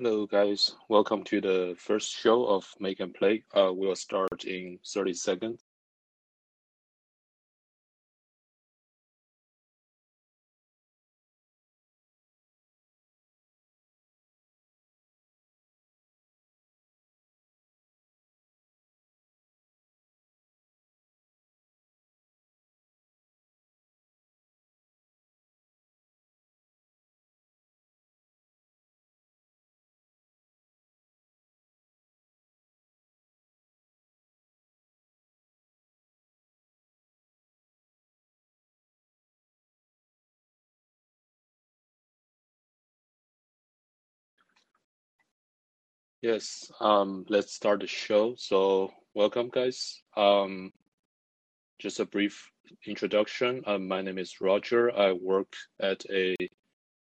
Hello, guys. Welcome to the first show of Make and Play. Uh, we'll start in 30 seconds. Yes, um, let's start the show. So, welcome, guys. Um, just a brief introduction. Um, my name is Roger. I work at a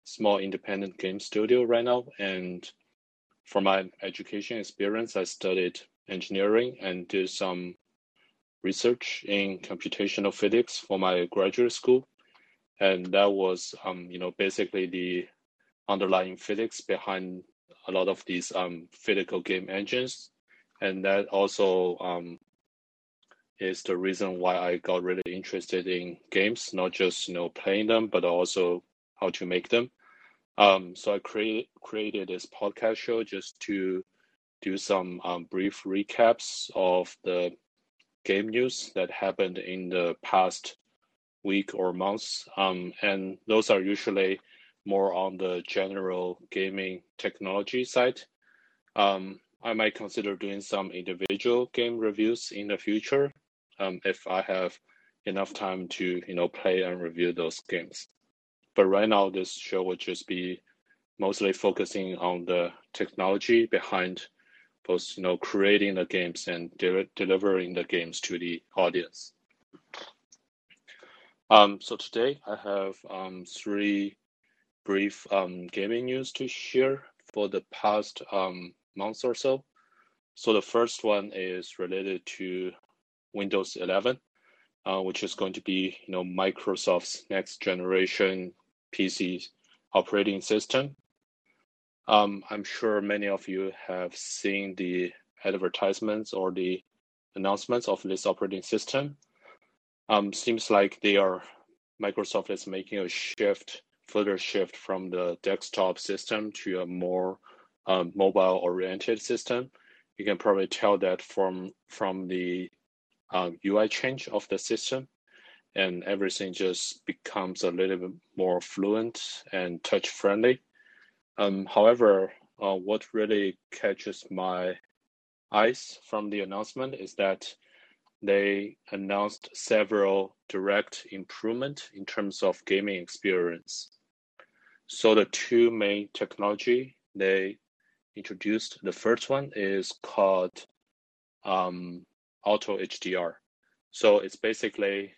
small independent game studio right now, and for my education experience, I studied engineering and did some research in computational physics for my graduate school, and that was, um, you know, basically the underlying physics behind a lot of these um, physical game engines, and that also um, is the reason why I got really interested in games, not just you know playing them, but also how to make them. Um, so I created created this podcast show just to do some um, brief recaps of the game news that happened in the past week or months, um, and those are usually more on the general gaming technology side. Um, I might consider doing some individual game reviews in the future um, if I have enough time to you know play and review those games. But right now, this show will just be mostly focusing on the technology behind both you know creating the games and de- delivering the games to the audience. Um, so today I have um, three brief um, gaming news to share for the past um, month or so. So the first one is related to Windows 11, uh, which is going to be you know Microsoft's next generation PC operating system. Um, I'm sure many of you have seen the advertisements or the announcements of this operating system. Um, seems like they are Microsoft is making a shift further shift from the desktop system to a more um, mobile-oriented system. You can probably tell that from from the um, UI change of the system, and everything just becomes a little bit more fluent and touch-friendly. Um, however, uh, what really catches my eyes from the announcement is that they announced several direct improvement in terms of gaming experience. So the two main technology they introduced, the first one is called um, Auto HDR. So it's basically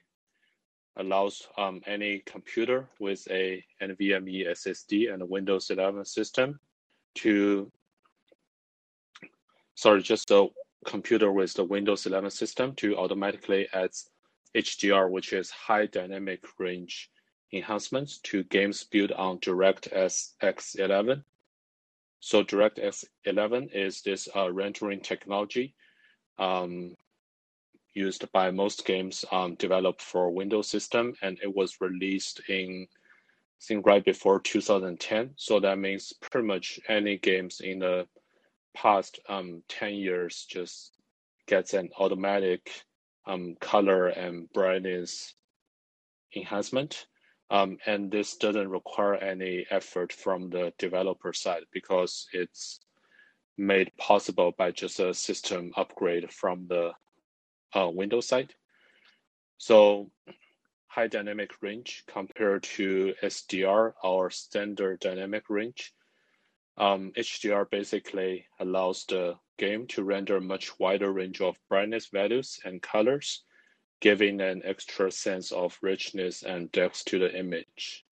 allows um, any computer with a NVMe SSD and a Windows 11 system to, sorry, just a computer with the Windows 11 system to automatically add HDR, which is high dynamic range enhancements to games built on DirectX 11. So DirectX 11 is this uh, rendering technology um, used by most games um, developed for Windows system, and it was released in I think right before 2010. So that means pretty much any games in the past um, 10 years just gets an automatic um, color and brightness enhancement. Um, and this doesn't require any effort from the developer side because it's made possible by just a system upgrade from the uh, Windows side. So high dynamic range compared to SDR, our standard dynamic range. Um, HDR basically allows the game to render a much wider range of brightness values and colors giving an extra sense of richness and depth to the image.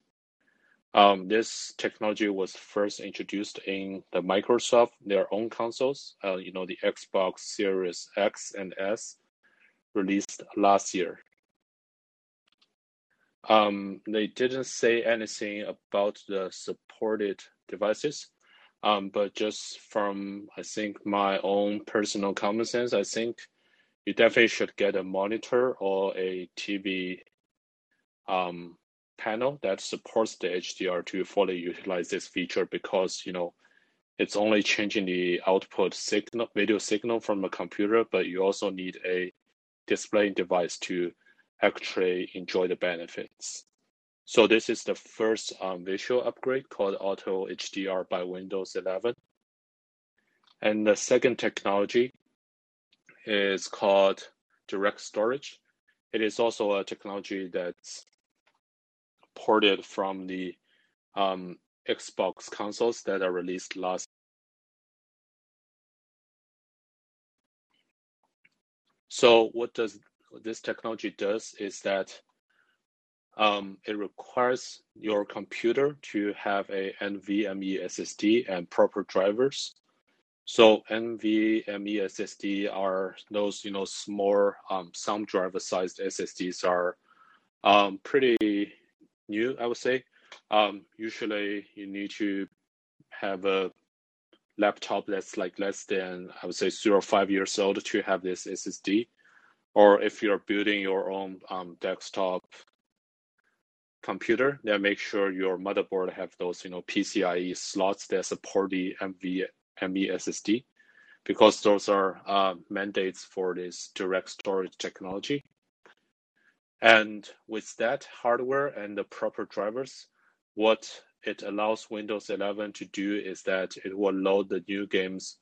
Um, this technology was first introduced in the Microsoft their own consoles. Uh, you know, the Xbox Series X and S, released last year. Um, they didn't say anything about the supported devices, Um, but just from I think my own personal common sense, I think you definitely should get a monitor or a TV um, panel that supports the HDR to fully utilize this feature because you know it's only changing the output signal video signal from a computer, but you also need a display device to actually enjoy the benefits. So this is the first um, visual upgrade called Auto HDR by Windows 11. And the second technology is called Direct Storage. It is also a technology that's ported from the um, Xbox consoles that are released last. So what does what this technology does is that um, it requires your computer to have a NVMe SSD and proper drivers. So NVMe SSD are those you know small um, some driver sized SSDs are um, pretty new, I would say. Um, usually, you need to have a laptop that's like less than I would say zero five years old to have this SSD, or if you're building your own um, desktop computer, then make sure your motherboard have those you know PCIe slots that support the NVMe SSD, because those are uh, mandates for this direct storage technology. And with that hardware and the proper drivers, what it allows Windows 11 to do is that it will load the new games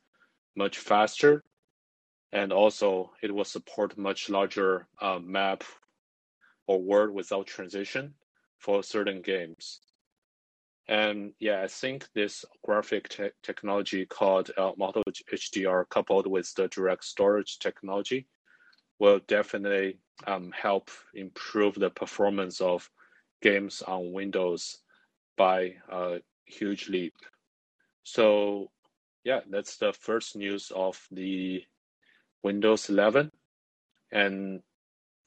much faster. And also, it will support much larger uh, map or word without transition for certain games. And yeah, I think this graphic te- technology called uh, Auto HDR coupled with the direct storage technology will definitely um, help improve the performance of games on Windows by a huge leap. So, yeah, that's the first news of the Windows 11. And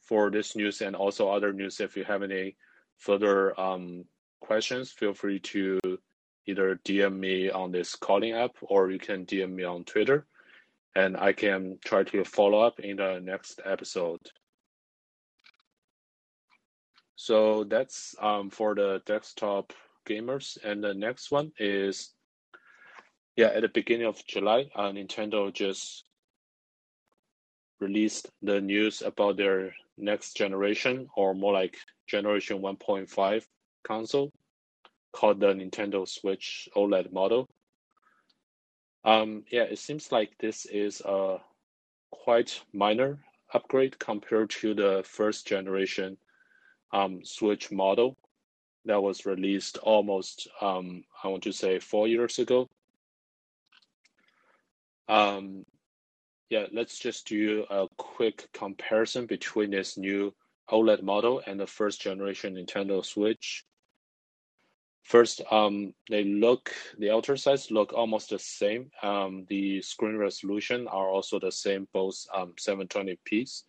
for this news and also other news, if you have any further um, questions, feel free to either DM me on this calling app or you can DM me on Twitter and I can try to follow up in the next episode. So that's um, for the desktop gamers. And the next one is, yeah, at the beginning of July, uh, Nintendo just released the news about their next generation, or more like generation 1.5 console, called the Nintendo Switch OLED model. Um, yeah, it seems like this is a quite minor upgrade compared to the first generation um, Switch model that was released almost, um, I want to say, four years ago. Um, yeah, let's just do a quick comparison between this new OLED model and the first generation Nintendo Switch. First, um, they look, the outer sides look almost the same. Um, the screen resolution are also the same, both um, 720p.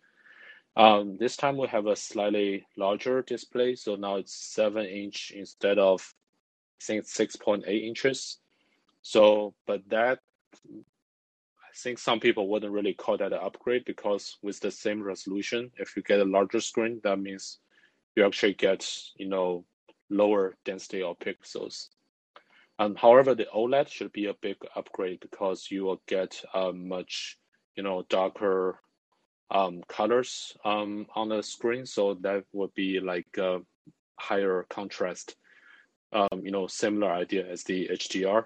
Um, this time we have a slightly larger display, so now it's 7 inch instead of, I think, 6.8 inches. So, but that, I think some people wouldn't really call that an upgrade because with the same resolution, if you get a larger screen, that means you actually get, you know, lower density of pixels. Um, however, the OLED should be a big upgrade because you will get a much, you know, darker um, colors um, on the screen. So that would be like a higher contrast, um, you know, similar idea as the HDR.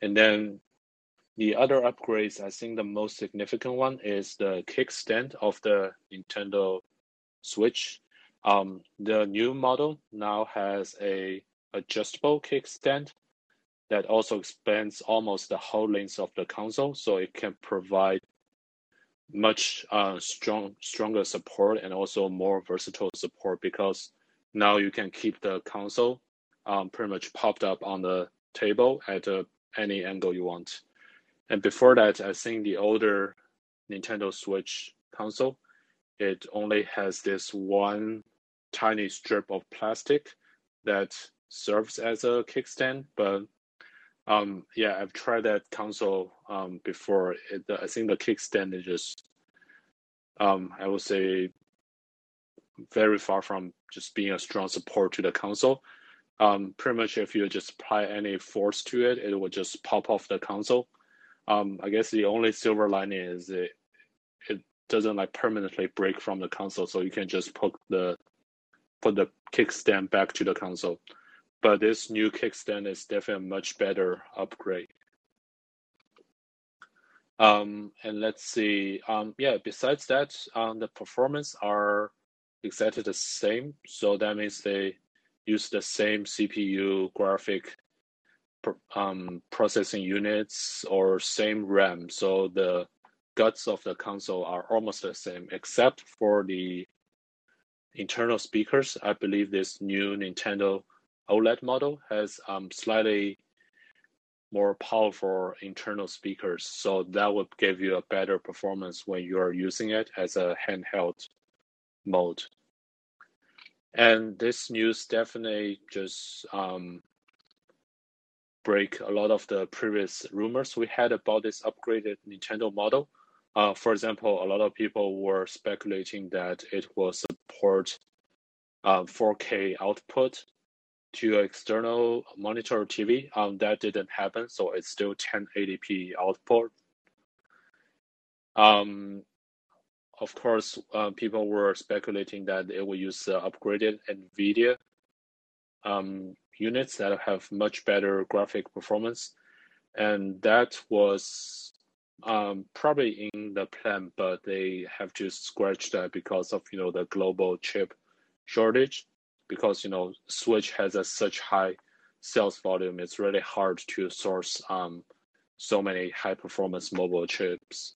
And then the other upgrades, I think the most significant one is the kickstand of the Nintendo Switch. Um, the new model now has a adjustable kickstand that also expands almost the whole length of the console, so it can provide much uh, strong stronger support and also more versatile support because now you can keep the console um, pretty much popped up on the table at uh, any angle you want. And before that, I think the older Nintendo Switch console, it only has this one tiny strip of plastic that serves as a kickstand, but Um, yeah, I've tried that console um, before. It, I think the kickstand is just, um, I would say, very far from just being a strong support to the console. Um, pretty much, if you just apply any force to it, it will just pop off the console. Um, I guess the only silver lining is it it doesn't like permanently break from the console, so you can just poke the put the kickstand back to the console. But this new kickstand is definitely a much better upgrade. Um, and let's see. Um, yeah, besides that, um, the performance are exactly the same. So that means they use the same CPU graphic um, processing units or same RAM. So the guts of the console are almost the same, except for the internal speakers. I believe this new Nintendo OLED model has um, slightly more powerful internal speakers. So that would give you a better performance when you are using it as a handheld mode. And this news definitely just um, break a lot of the previous rumors we had about this upgraded Nintendo model. Uh, for example, a lot of people were speculating that it will support uh, 4K output to external monitor TV. Um, that didn't happen, so it's still 1080p output. Um, of course, uh, people were speculating that it will use uh, upgraded NVIDIA um, units that have much better graphic performance, and that was um, probably in the plan, but they have to scratch that because of you know the global chip shortage. Because you know Switch has a such high sales volume, it's really hard to source um, so many high performance mobile chips.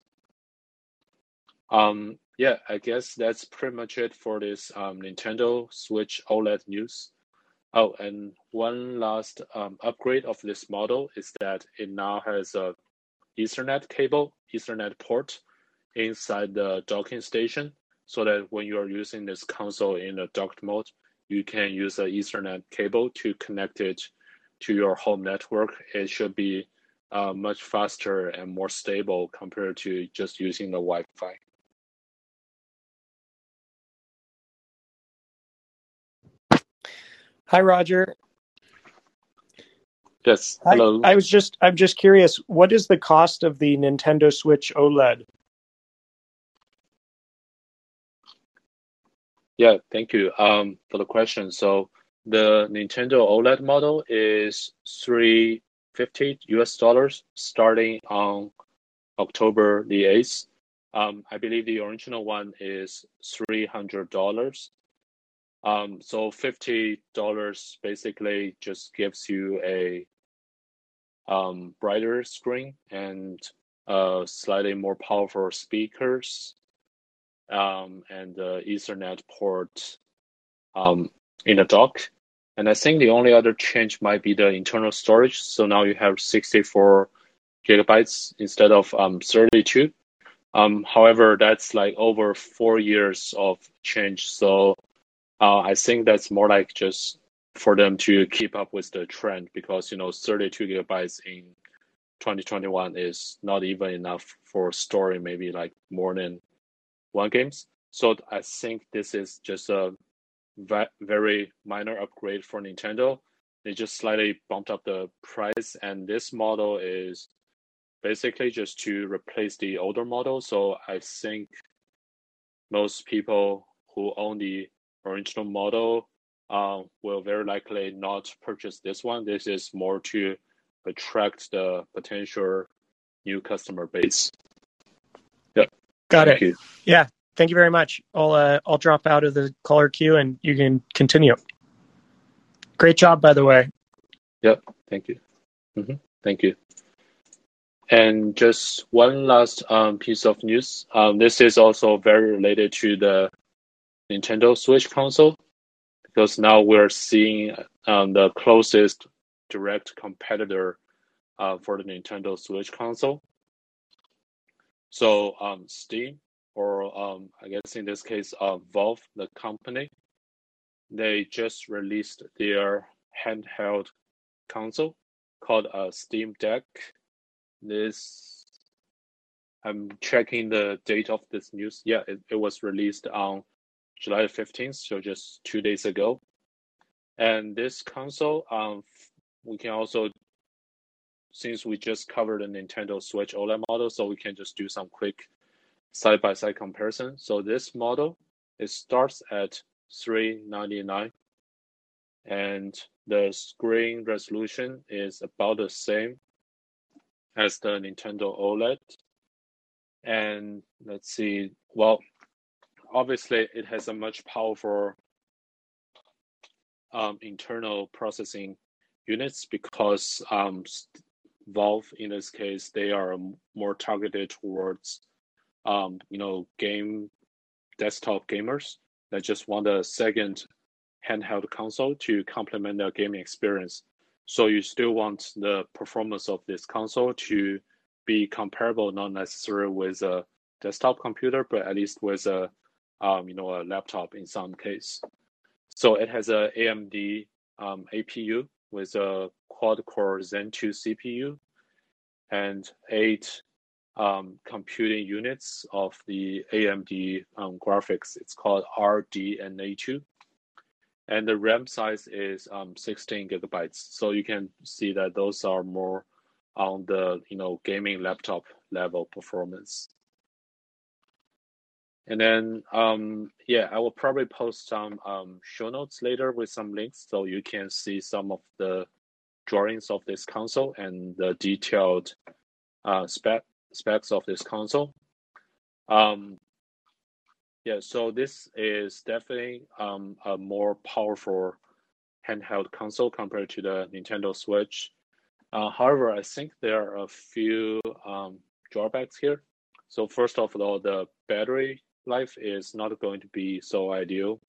Um, yeah, I guess that's pretty much it for this um, Nintendo Switch OLED news. Oh, and one last um, upgrade of this model is that it now has a Ethernet cable, Ethernet port inside the docking station, so that when you are using this console in a docked mode, you can use an Ethernet cable to connect it to your home network. It should be uh, much faster and more stable compared to just using the Wi-Fi. Hi, Roger. Yes. Hello. I, I was just I'm just curious, what is the cost of the Nintendo Switch OLED? Yeah, thank you um, for the question. So the Nintendo OLED model is 350 US dollars starting on October the 8th. Um, I believe the original one is $300. Um, so $50 basically just gives you a um, brighter screen and uh, slightly more powerful speakers um, and the Ethernet port um, in the dock. And I think the only other change might be the internal storage. So now you have 64 gigabytes instead of um, 32. Um, however, that's like over four years of change. So uh, I think that's more like just for them to keep up with the trend because you know 32 gigabytes in 2021 is not even enough for storing maybe like more than one games. So I think this is just a very minor upgrade for Nintendo. They just slightly bumped up the price, and this model is basically just to replace the older model. So I think most people who own the original model uh, will very likely not purchase this one. This is more to attract the potential new customer base. Yeah. Got Thank it. You. Yeah. Thank you very much. I'll uh, I'll drop out of the caller queue and you can continue. Great job, by the way. Yep. Thank you. Mm-hmm. Thank you. And just one last um, piece of news. Um, this is also very related to the Nintendo Switch console because now we're seeing um, the closest direct competitor uh, for the Nintendo Switch console. So um, Steam, or um, I guess in this case, uh, Valve, the company, they just released their handheld console called a Steam Deck. This I'm checking the date of this news. Yeah, it, it was released on July 15th, so just two days ago. And this console, um, we can also, since we just covered the Nintendo Switch OLED model, so we can just do some quick side-by-side comparison. So this model, it starts at 399 and the screen resolution is about the same as the Nintendo OLED. And let's see, well, obviously it has a much powerful um, internal processing units because um, Valve in this case they are more targeted towards um, you know game desktop gamers that just want a second handheld console to complement their gaming experience. So you still want the performance of this console to be comparable, not necessarily with a desktop computer, but at least with a um, you know a laptop in some case. So it has a AMD um, APU with a quad-core Zen 2 CPU and eight um, computing units of the AMD um, graphics. It's called RDNA2 and the RAM size is um, 16 gigabytes. So you can see that those are more on the you know gaming laptop level performance. And then um, yeah, I will probably post some um, show notes later with some links so you can see some of the drawings of this console and the detailed uh, spec specs of this console. Um, yeah, so this is definitely um, a more powerful handheld console compared to the Nintendo Switch. Uh, however, I think there are a few um, drawbacks here. So first of all, the battery life is not going to be so ideal.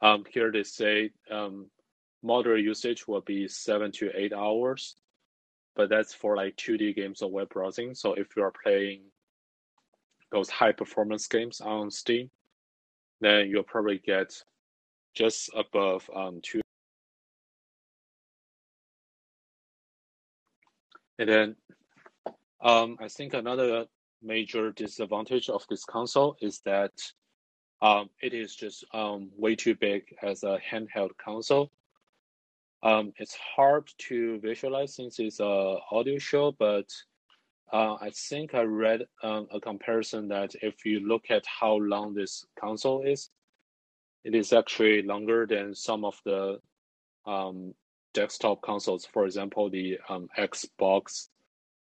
Um, here they say um, moderate usage will be seven to eight hours, but that's for like 2D games or web browsing. So if you are playing those high performance games on Steam, then you'll probably get just above um, two. And then um, I think another major disadvantage of this console is that um, it is just um, way too big as a handheld console. Um, it's hard to visualize since it's a audio show, but uh, I think I read um, a comparison that if you look at how long this console is, it is actually longer than some of the um, desktop consoles. For example, the um, Xbox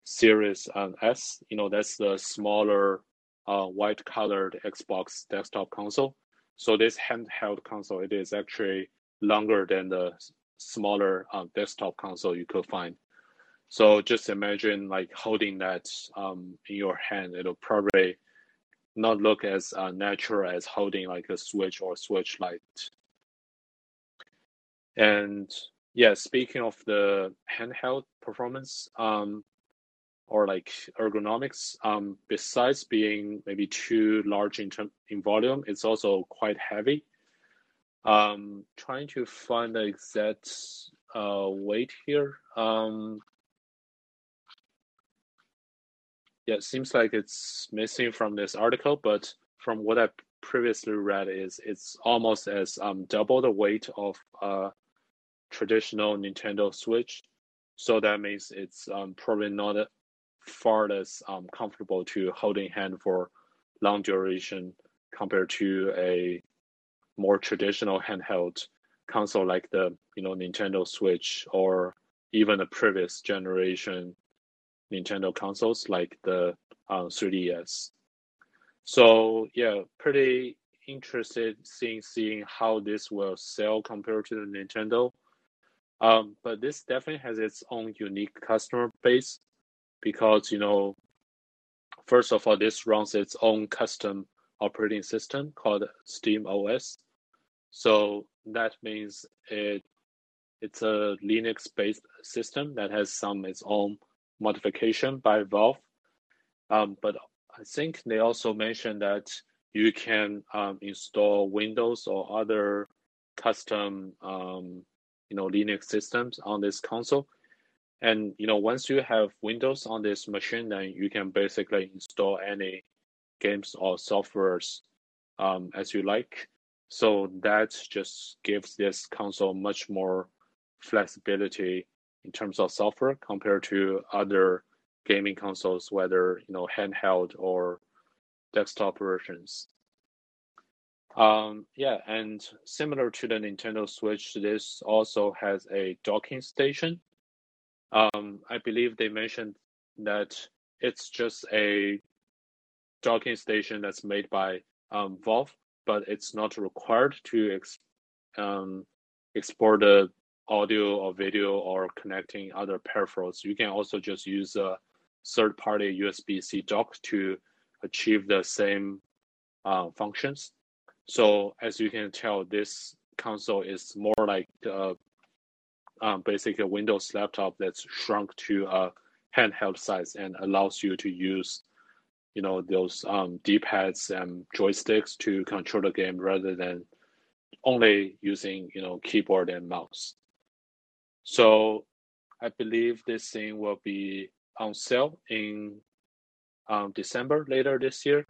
Series S. You know, that's the smaller, uh, white-colored Xbox desktop console. So this handheld console, it is actually longer than the smaller um, desktop console you could find. So just imagine like holding that um, in your hand. It'll probably not look as uh, natural as holding like a switch or Switch Lite. And yeah, speaking of the handheld performance um, or like ergonomics, um, besides being maybe too large in term, in volume, it's also quite heavy. Um, trying to find the exact uh, weight here. Um, yeah, it seems like it's missing from this article, but from what I previously read, is it's almost as um, double the weight of a traditional Nintendo Switch. So that means it's um, probably not far less um, comfortable to holding hand for long duration compared to a more traditional handheld console like the you know Nintendo Switch or even the previous generation Nintendo consoles like the uh, 3DS. So yeah, pretty interested seeing seeing how this will sell compared to the Nintendo. Um, but this definitely has its own unique customer base because you know, first of all, this runs its own custom operating system called Steam OS. So that means it it's a Linux based system that has some its own modification by Valve. Um, but I think they also mentioned that you can um, install Windows or other custom um, you know Linux systems on this console. And you know, once you have Windows on this machine, then you can basically install any games or softwares um, as you like. So that just gives this console much more flexibility in terms of software compared to other gaming consoles, whether you know handheld or desktop versions. Um, yeah, and similar to the Nintendo Switch, this also has a docking station. Um, I believe they mentioned that it's just a docking station that's made by um, Valve, but it's not required to ex- um, export the audio or video or connecting other peripherals. You can also just use a third-party USB-C dock to achieve the same uh, functions. So as you can tell, this console is more like uh, um, basically a Windows laptop that's shrunk to a handheld size and allows you to use, you know, those um, D-pads and joysticks to control the game rather than only using, you know, keyboard and mouse. So I believe this thing will be on sale in um, December later this year.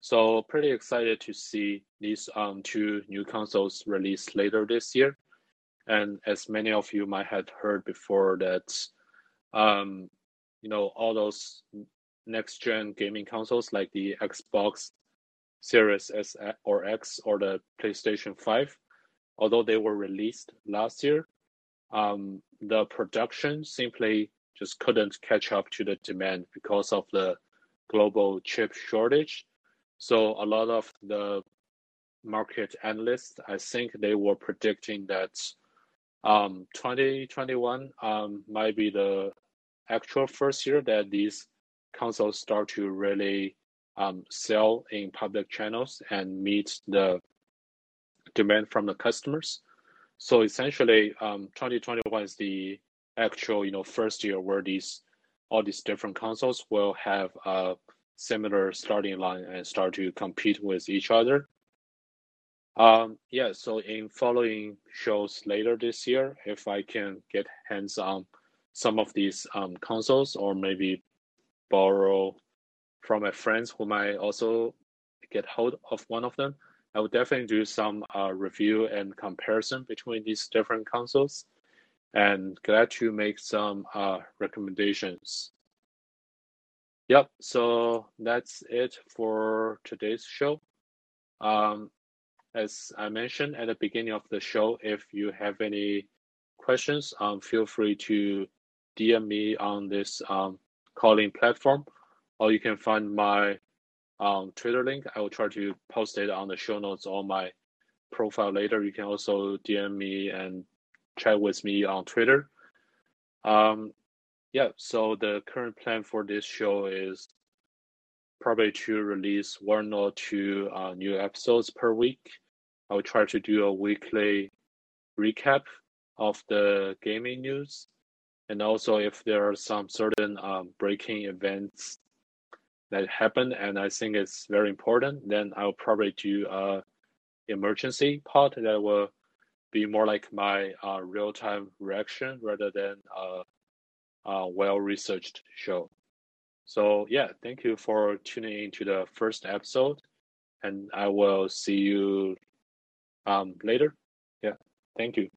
So pretty excited to see these um, two new consoles released later this year. And as many of you might have heard before, that um, you know all those next gen gaming consoles like the Xbox Series S or X or the PlayStation Five, although they were released last year, um, the production simply just couldn't catch up to the demand because of the global chip shortage. So a lot of the market analysts, I think they were predicting that um, 2021 um, might be the actual first year that these consoles start to really um, sell in public channels and meet the demand from the customers. So essentially, um, 2021 is the actual, you know, first year where these all these different consoles will have a similar starting line and start to compete with each other. Um, yeah, so in following shows later this year, if I can get hands on some of these um, consoles or maybe borrow from my friends who might also get hold of one of them, I would definitely do some uh, review and comparison between these different consoles and glad to make some uh, recommendations. Yep, so that's it for today's show. Um, as I mentioned at the beginning of the show, if you have any questions, um, feel free to DM me on this um, calling platform, or you can find my um, Twitter link. I will try to post it on the show notes on my profile later. You can also DM me and chat with me on Twitter. Um, yeah, so the current plan for this show is probably to release one or two uh, new episodes per week. I will try to do a weekly recap of the gaming news. And also, if there are some certain um, breaking events that happen and I think it's very important, then I'll probably do a emergency part that will be more like my uh, real time reaction rather than a, a well researched show. So, yeah, thank you for tuning in to the first episode, and I will see you um, later. Yeah, thank you.